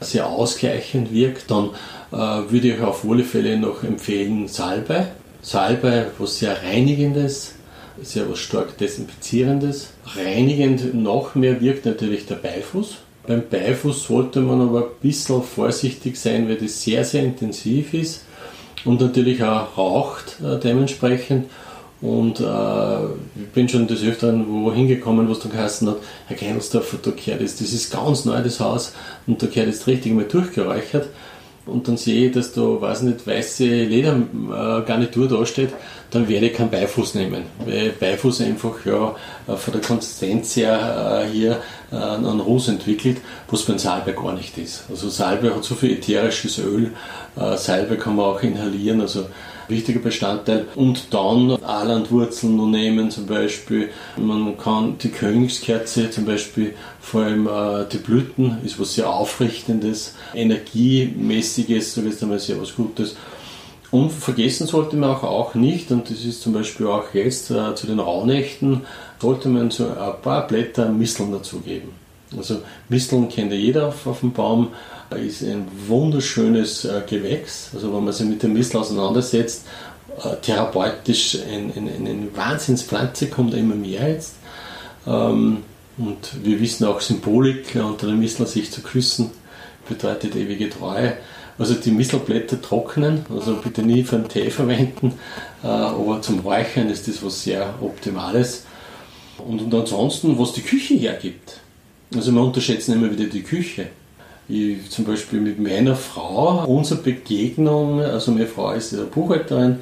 sehr ausgleichend wirkt. Dann würde ich auf alle Fälle noch empfehlen Salbei. Salbei, was sehr reinigendes, sehr was stark desinfizierendes. Reinigend noch mehr wirkt natürlich der Beifuß. Beim Beifuß sollte man aber ein bisschen vorsichtig sein, weil das sehr, sehr intensiv ist und natürlich auch raucht äh, dementsprechend. Und äh, ich bin schon des Öfteren wo hingekommen, wo es dann geheißen hat, Herr Keinsdorfer, da gehört jetzt, das ist ganz neu, das Haus, und da gehört jetzt richtig mal durchgeräuchert und dann sehe ich, dass da, weiß nicht, weiße Ledergarnitur äh, dasteht, dann werde ich keinen Beifuß nehmen. Weil Beifuß einfach ja äh, von der Konsistenz her äh, hier einen Ruß entwickelt, was beim Salbe gar nicht ist. Also Salbe hat so viel ätherisches Öl, Salbe kann man auch inhalieren, also wichtiger Bestandteil. Und dann Alandwurzeln nehmen zum Beispiel. Man kann die Königskerze zum Beispiel, vor allem äh, die Blüten, ist was sehr Aufrichtendes, Energiemäßiges, so ist einmal sehr was Gutes. Und vergessen sollte man auch, auch nicht, und das ist zum Beispiel auch jetzt äh, zu den Rauhnächten, sollte man so ein paar Blätter Misteln dazugeben. Also Misteln kennt ja jeder auf, auf dem Baum, ist ein wunderschönes äh, Gewächs. Also wenn man sich mit dem Mistel auseinandersetzt, äh, therapeutisch eine ein, ein Wahnsinnspflanze kommt immer mehr jetzt. Ähm, und wir wissen auch Symbolik unter dem Mistel sich zu küssen bedeutet ewige Treue. Also die Mistelblätter trocknen, also bitte nie für einen Tee verwenden, äh, aber zum Räuchern ist das was sehr Optimales. Und, und ansonsten, was die Küche hergibt. Also wir unterschätzen immer wieder die Küche. Ich, zum Beispiel mit meiner Frau, unsere Begegnung, also meine Frau ist ja Buchhalterin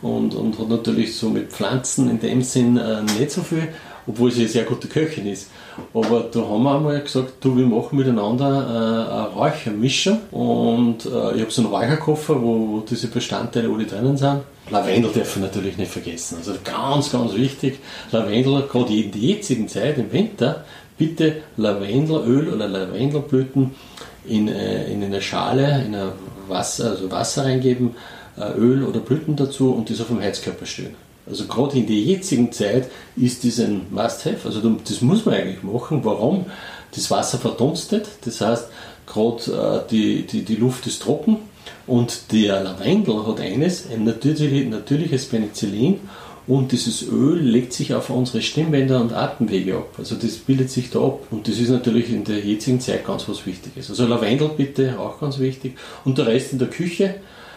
und, und hat natürlich so mit Pflanzen in dem Sinn äh, nicht so viel, obwohl sie eine sehr gute Köchin ist. Aber da haben wir einmal gesagt, du, wir machen miteinander äh, eine Räuchermischung und äh, ich habe so einen Räucherkoffer, wo, diese Bestandteile alle drinnen sind. Lavendel dürfen wir natürlich nicht vergessen. Also ganz, ganz wichtig. Lavendel, gerade in der jetzigen Zeit im Winter, bitte Lavendelöl oder Lavendelblüten in, äh, in eine Schale, in Wasser, also Wasser reingeben, äh, Öl oder Blüten dazu und das auf dem Heizkörper stehen. Also gerade in der jetzigen Zeit ist das ein Must-Have. Also das muss man eigentlich machen. Warum? Das Wasser verdunstet, das heißt, gerade äh, die, die, die Luft ist trocken und der Lavendel hat eines, ein natürlich, natürliches Penicillin und dieses Öl legt sich auf unsere Stimmbänder und Atemwege ab. Also das bildet sich da ab. Und das ist natürlich in der jetzigen Zeit ganz was Wichtiges. Also Lavendel bitte auch ganz wichtig. Und der Rest in der Küche.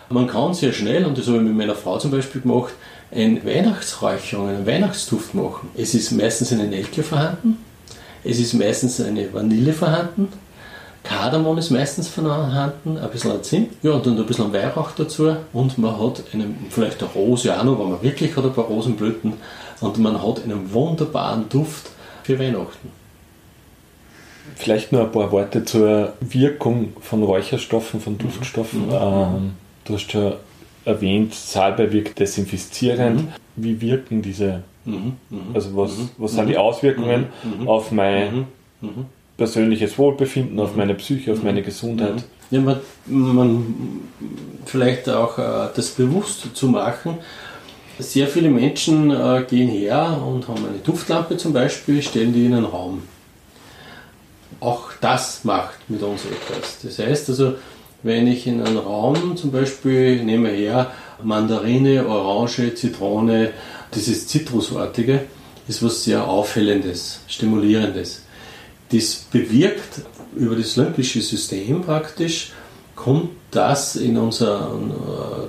Man kann sehr schnell, und das habe ich mit meiner Frau zum Beispiel gemacht, ein Weihnachtsräucherung, einen Weihnachtsduft machen. Es ist meistens eine Nelke vorhanden, es ist meistens eine Vanille vorhanden, Kardamom ist meistens vorhanden, ein bisschen Zimt, ja, und dann ein bisschen Weihrauch dazu und man hat einen, vielleicht eine Rose auch noch, wenn man wirklich hat ein paar Rosenblüten und man hat einen wunderbaren Duft für Weihnachten. Vielleicht nur ein paar Worte zur Wirkung von Räucherstoffen, von Duftstoffen. Mhm. Ähm, du hast schon erwähnt, Salbei wirkt desinfizierend. Mhm. Wie wirken diese, mhm. mhm. also was, mhm. was sind die Auswirkungen mhm. auf mein persönliches Wohlbefinden, auf meine Psyche, auf meine Gesundheit? Ja, man, man vielleicht auch äh, das bewusst zu machen. Sehr viele Menschen äh, gehen her und haben eine Duftlampe zum Beispiel, stellen die in einen Raum. Auch das macht mit uns etwas. Das heißt also, wenn ich in einen Raum zum Beispiel nehme her Mandarine, Orange, Zitrone, dieses Zitrusartige, ist was sehr Aufhellendes, Stimulierendes. Das bewirkt über das limbische System praktisch, kommt das in unser,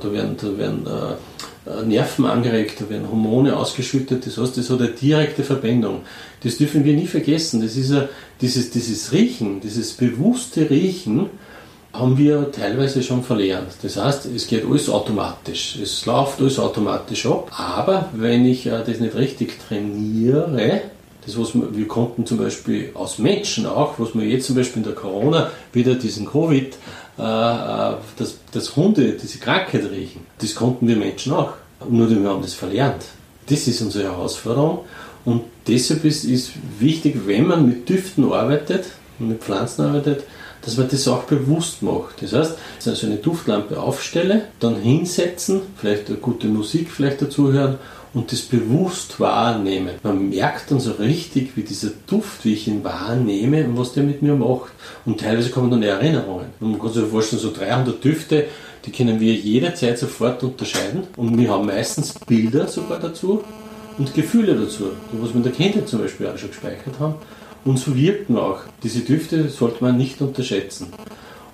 da werden, da werden äh, Nerven angeregt, da werden Hormone ausgeschüttet, das heißt, das hat eine direkte Verbindung. Das dürfen wir nie vergessen. Das ist ja dieses, dieses Riechen, dieses bewusste Riechen, haben wir teilweise schon verlernt. Das heißt, es geht alles automatisch. Es läuft alles automatisch ab. Aber wenn ich äh, das nicht richtig trainiere, das, was wir, wir konnten zum Beispiel aus Menschen auch, was wir jetzt zum Beispiel in der Corona wieder diesen Covid, äh, äh dass, dass Hunde diese Krankheit riechen, das konnten wir Menschen auch. Nur wir haben das verlernt. Das ist unsere Herausforderung. Und deshalb ist es wichtig, wenn man mit Düften arbeitet, mit Pflanzen arbeitet, dass man das auch bewusst macht. Das heißt, also eine Duftlampe aufstelle, dann hinsetzen, vielleicht eine gute Musik vielleicht dazu hören und das bewusst wahrnehmen. Man merkt dann so richtig, wie dieser Duft, wie ich ihn wahrnehme und was der mit mir macht. Und teilweise kommen dann Erinnerungen. Und man kann sich vorstellen, so 300 Düfte, die können wir jederzeit sofort unterscheiden. Und wir haben meistens Bilder sogar dazu und Gefühle dazu, was wir in der Kindheit zum Beispiel auch schon gespeichert haben. Und so wirken auch. Diese Düfte sollte man nicht unterschätzen.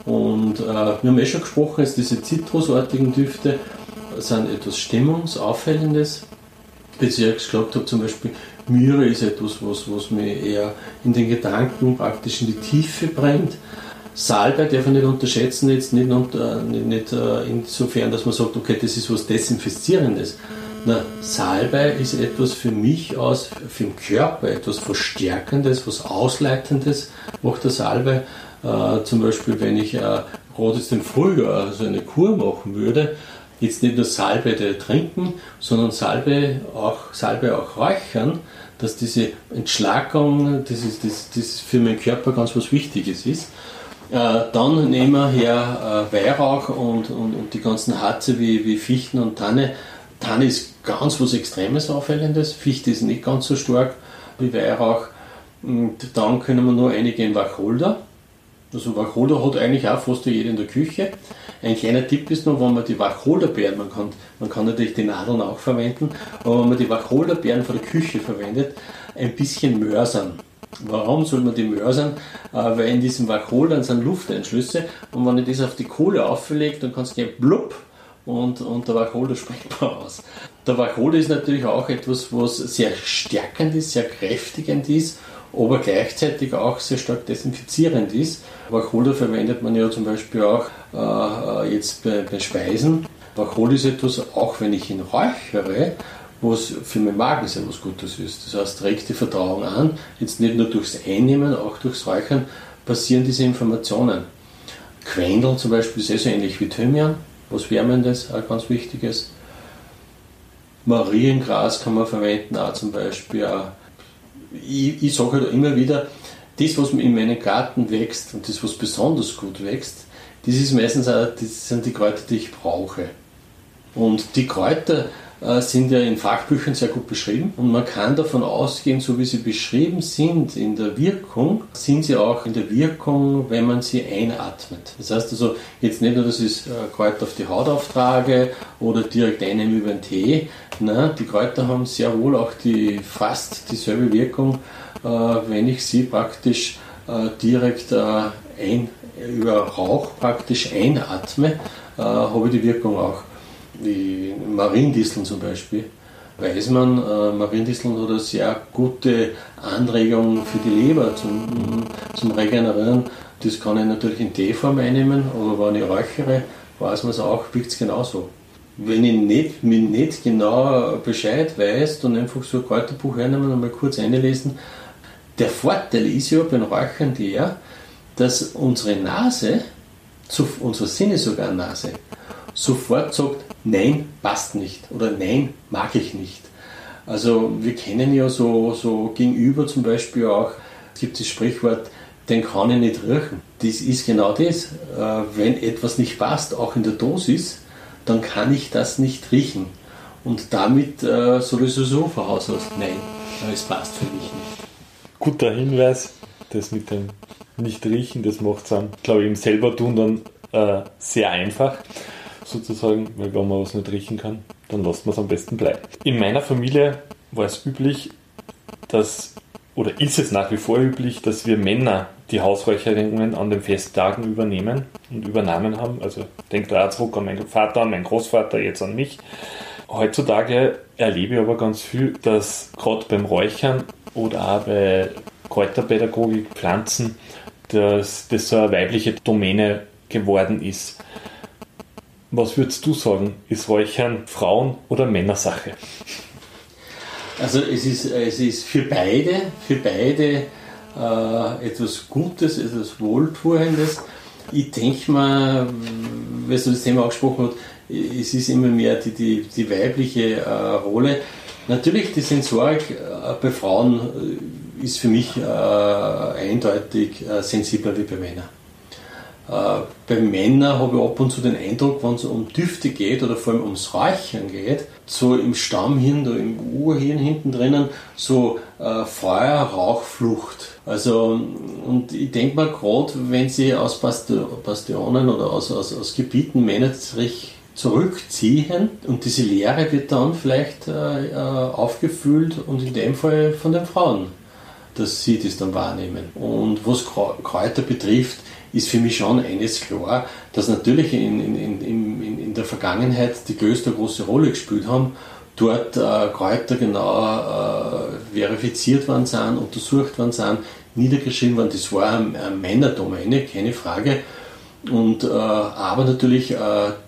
Und äh, wir haben eh schon gesprochen, dass diese zitrusartigen Düfte sind etwas Stimmungsauffällendes. Wie ich gesagt habe, zum Beispiel Myre ist etwas, was, was mir eher in den Gedanken praktisch in die Tiefe bringt. Salbei darf man nicht unterschätzen, jetzt nicht, nicht, nicht äh, insofern, dass man sagt, okay, das ist was Desinfizierendes, na, Salbei ist etwas für mich aus, für den Körper, etwas Verstärkendes, was Ausleitendes macht der Salbei. Äh, zum Beispiel, wenn ich äh, gerade jetzt im Frühjahr so eine Kur machen würde, jetzt nicht nur Salbei trinken, sondern Salbei auch, Salbei auch räuchern, dass diese Entschlackung, das ist, das, das für meinen Körper ganz was Wichtiges ist. Äh, dann nehmen wir her äh, Weihrauch und, und, und die ganzen Harze wie, wie Fichten und Tanne Tanne ist ganz was Extremes Auffällendes, Fichte ist nicht ganz so stark wie Weihrauch. Und dann können wir nur einige in Wacholder. Also Wacholder hat eigentlich auch fast jeder in der Küche. Ein kleiner Tipp ist noch, wenn man die Wacholderbeeren, man kann, man kann natürlich die Nadeln auch verwenden, aber wenn man die Wacholderbeeren von der Küche verwendet, ein bisschen mörsern. Warum soll man die mörsern? Äh, weil in diesem Wacholder sind Lufteinschlüsse und wenn ich das auf die Kohle auflege, dann kann es gleich blub und, und der Wacholder springt man aus. Der Wacholder ist natürlich auch etwas, was sehr stärkend ist, sehr kräftigend ist, aber gleichzeitig auch sehr stark desinfizierend ist. Wacholder verwendet man ja zum Beispiel auch äh, jetzt bei, bei Speisen. Wacholder ist etwas, auch wenn ich ihn räuchere, was für meinen Magen sehr was Gutes ist. Das heißt, regt die Verdauung an, jetzt nicht nur durchs Einnehmen, auch durchs Räuchern passieren diese Informationen. Quendel zum Beispiel ist eh so ähnlich wie Thymian was Wärmendes, auch ganz Wichtiges. Mariengras kann man verwenden, auch zum Beispiel. Ich, ich sage halt immer wieder, das, was in meinem Garten wächst und das, was besonders gut wächst, das ist meistens auch, das sind die Kräuter, die ich brauche. Und die Kräuter, sind ja in Fachbüchern sehr gut beschrieben und man kann davon ausgehen, so wie sie beschrieben sind in der Wirkung, sind sie auch in der Wirkung, wenn man sie einatmet. Das heißt also jetzt nicht nur, dass ich äh, Kräuter auf die Haut auftrage oder direkt einnehmen über den Tee. Nein, die Kräuter haben sehr wohl auch die fast dieselbe Wirkung, äh, wenn ich sie praktisch direkt ein, über Rauch praktisch einatme, habe ich die Wirkung auch wie Mariendisteln zum Beispiel, weiß man, äh, Mariendisteln hat eine sehr gute Anregung für die Leber zum, zum Regenerieren. Das kann ich natürlich in Teeform einnehmen, aber wenn ich räuchere, weiß man es auch, wirkt es genauso. Wenn ich nicht, mir nicht genau Bescheid weiß, dann einfach so ein Kräuterbuch hernehmen und mal kurz einlesen. Der Vorteil ist ja beim Räuchern der, dass unsere Nase, unsere Sinnesorgannase, sofort sagt, nein, passt nicht oder nein, mag ich nicht. Also wir kennen ja so, so gegenüber zum Beispiel auch, es gibt das Sprichwort, den kann ich nicht riechen. Das ist genau das. Äh, wenn etwas nicht passt, auch in der Dosis, dann kann ich das nicht riechen. Und damit äh, sowieso so von Haus aus, nein, es passt für mich nicht. Guter Hinweis, das mit dem Nicht-Riechen, das macht es dann, glaube ich, im selber tun dann äh, sehr einfach, sozusagen, weil wenn man was nicht riechen kann, dann lässt man es am besten bleiben. In meiner Familie war es üblich, dass, oder ist es nach wie vor üblich, dass wir Männer die Hausräucherungen an den Festtagen übernehmen und übernommen haben. Also denkt da zurück an meinen Vater, an meinen Großvater, jetzt an mich. Heutzutage erlebe ich aber ganz viel, dass gerade beim Räuchern oder auch bei Kräuterpädagogik, Pflanzen, dass das so eine weibliche Domäne geworden ist. Was würdest du sagen? Ist Räuchern Frauen- oder Männersache? Also es ist, es ist für beide, für beide äh, etwas Gutes, etwas Wohltuendes. Ich denke mal, weil du das Thema angesprochen hast, es ist immer mehr die, die, die weibliche äh, Rolle. Natürlich, die Sensorik äh, bei Frauen äh, ist für mich äh, eindeutig äh, sensibler wie bei Männern. Äh, bei Männern habe ich ab und zu den Eindruck, wenn es um Düfte geht oder vor allem ums Räuchern geht, so im Stammhirn, da im Urhirn hinten drinnen, so äh, Feuer, Rauchflucht. Also, und ich denke mal, gerade wenn sie aus Bastionen oder aus, aus, aus Gebieten Männer sich zurückziehen und diese Leere wird dann vielleicht äh, äh aufgefüllt und in dem Fall von den Frauen, dass sie das dann wahrnehmen. Und was Kräuter betrifft, ist für mich schon eines klar, dass natürlich in, in, in, in der Vergangenheit die größte große Rolle gespielt haben, dort äh, Kräuter genau äh, verifiziert worden sind, untersucht worden sind, niedergeschrieben worden. Das war eine, Männerdomäne, keine Frage. Und, äh, aber natürlich, äh,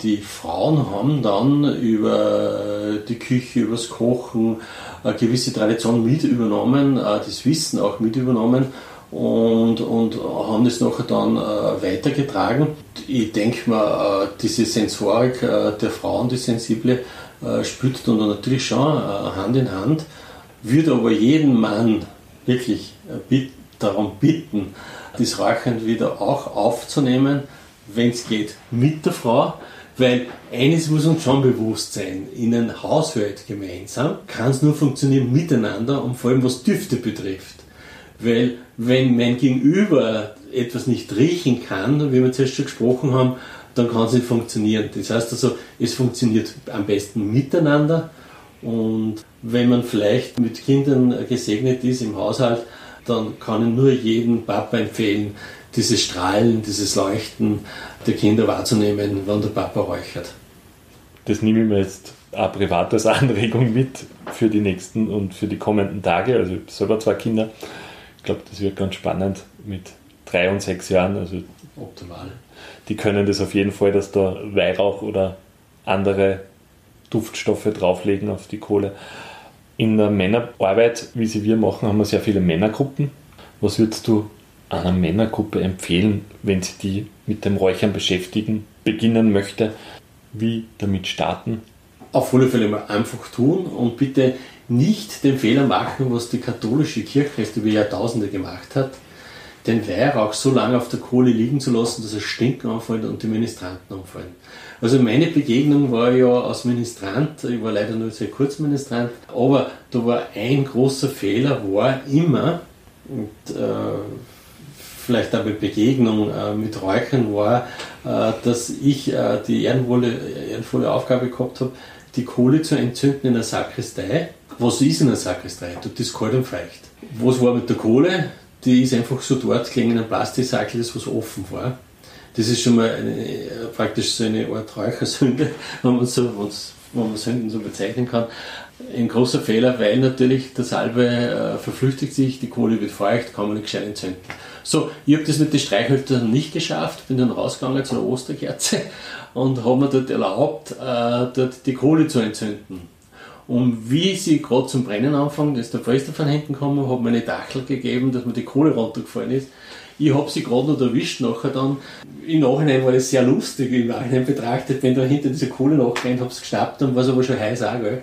die Frauen haben dann über die Küche, über das Kochen eine gewisse Tradition mit übernommen, äh, das Wissen auch mit übernommen und, und haben das nachher dann äh, weitergetragen. Ich denke mal, äh, diese Sensorik äh, der Frauen, die sensible, äh, spürt dann natürlich schon äh, Hand in Hand, würde aber jeden Mann wirklich äh, darum bitten, das Räuchern wieder auch aufzunehmen, wenn es geht, mit der Frau. Weil eines muss uns schon bewusst sein, in einem Haushalt gemeinsam kann es nur funktionieren miteinander und vor allem was Düfte betrifft. Weil wenn mein Gegenüber etwas nicht riechen kann, wie wir zuerst schon gesprochen haben, dann kann es nicht funktionieren. Das heißt also, es funktioniert am besten miteinander und wenn man vielleicht mit Kindern gesegnet ist im Haushalt, dann kann ich nur jedem Papa empfehlen, dieses Strahlen, dieses Leuchten der Kinder wahrzunehmen, wenn der Papa räuchert. Das nehme ich mir jetzt auch privat als Anregung mit für die nächsten und für die kommenden Tage. Also ich habe selber zwei Kinder ich glaube, das wird ganz spannend mit drei und sechs Jahren. Also Optimal. Die können das auf jeden Fall, dass da Weihrauch oder andere Duftstoffe drauflegen auf die Kohle. In der Männerarbeit, wie sie wir machen, haben wir sehr viele Männergruppen. Was würdest du einer Männergruppe empfehlen, wenn sie die mit dem Räuchern beschäftigen, beginnen möchte? Wie damit starten? Auf alle Fälle mal einfach tun und bitte nicht den Fehler machen, was die katholische Kirche über Jahrtausende gemacht hat, den Weihrauch so lange auf der Kohle liegen zu lassen, dass er Stinken anfällt und die Ministranten umfallen. Also meine Begegnung war ja als Ministrant, ich war leider nur sehr kurz Ministrant, aber da war ein großer Fehler, war immer, und, äh, vielleicht auch bei Begegnung äh, mit Räuchern war, äh, dass ich äh, die ehrenvolle, ehrenvolle Aufgabe gehabt habe, die Kohle zu entzünden in der Sakristei was ist in der Sakristei? Dort ist kalt und feucht. Was war mit der Kohle? Die ist einfach so dort gegen einen Plastiksackel, das was offen war. Das ist schon mal eine, praktisch so eine Art Räuchersünde, wenn man, so, wenn man Sünden so bezeichnen kann. Ein großer Fehler, weil natürlich der Salbe äh, verflüchtigt sich, die Kohle wird feucht, kann man nicht gescheit entzünden. So, ich habe das mit den Streichhölzern nicht geschafft, bin dann rausgegangen zu einer Osterkerze und habe mir dort erlaubt, äh, dort die Kohle zu entzünden. Und wie sie gerade zum Brennen anfangen, ist der Fester von hinten gekommen, hat mir eine Dachel gegeben, dass mir die Kohle runtergefallen ist. Ich habe sie gerade noch erwischt nachher dann. Im Nachhinein war das sehr lustig, im Nachhinein betrachtet, wenn da hinter dieser Kohle nachrennt, habe es geschnappt, dann war es aber schon heiß auch, gell.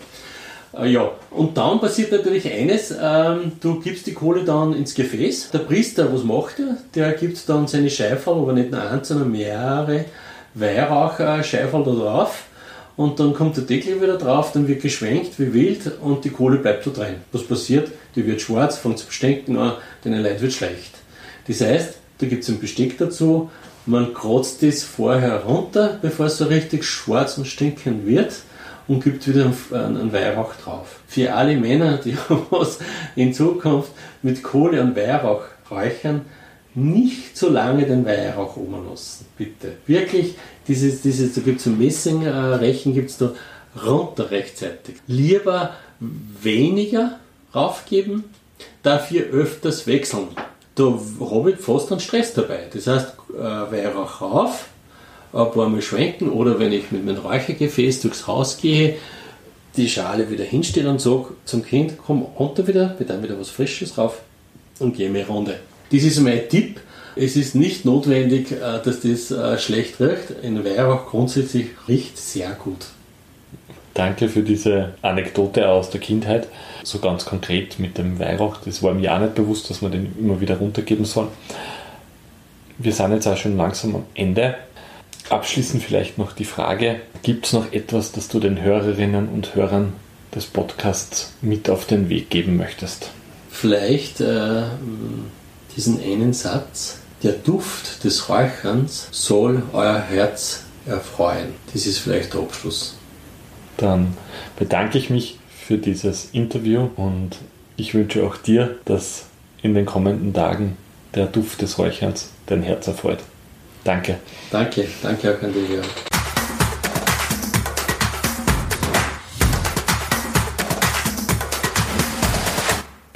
Äh, ja, und dann passiert natürlich eines, ähm, du gibst die Kohle dann ins Gefäß. Der Priester, was macht er? Der gibt dann seine Scheiferl, aber nicht nur eins, sondern mehrere Weihrauch-Scheiferl da drauf. Und dann kommt der Deckel wieder drauf, dann wird geschwenkt wie wild und die Kohle bleibt so drin. Was passiert? Die wird schwarz, fängt zu stinken an, den Leid wird schlecht. Das heißt, da gibt es ein Besteck dazu, man kratzt das vorher runter, bevor es so richtig schwarz und stinkend wird und gibt wieder einen Weihrauch drauf. Für alle Männer, die was in Zukunft mit Kohle und Weihrauch räuchern, nicht so lange den Weihrauch oben lassen, bitte. Wirklich, dieses, dieses, da gibt es ein Messingrechen, gibt es da runter rechtzeitig. Lieber weniger raufgeben, dafür öfters wechseln. Da habe ich fast einen Stress dabei. Das heißt, äh, Weihrauch rauf, ein paar Mal schwenken oder wenn ich mit meinem Räuchergefäß durchs Haus gehe, die Schale wieder hinstellen und sage zum Kind, komm runter wieder, wir dann wieder was Frisches drauf und gehe mir Runde. Das ist mein Tipp. Es ist nicht notwendig, äh, dass das äh, schlecht riecht. Ein Weihrauch grundsätzlich riecht sehr gut. Danke für diese Anekdote aus der Kindheit. So ganz konkret mit dem Weihrauch, das war mir auch nicht bewusst, dass man den immer wieder runtergeben soll. Wir sind jetzt auch schon langsam am Ende. Abschließend vielleicht noch die Frage, gibt es noch etwas, das du den Hörerinnen und Hörern des Podcasts mit auf den Weg geben möchtest? Vielleicht äh, diesen einen Satz, der Duft des Räucherns soll euer Herz erfreuen. Das ist vielleicht der Abschluss. Dann bedanke ich mich für dieses Interview und ich wünsche auch dir, dass in den kommenden Tagen der Duft des Räucherns dein Herz erfreut. Danke. Danke, danke auch an dich.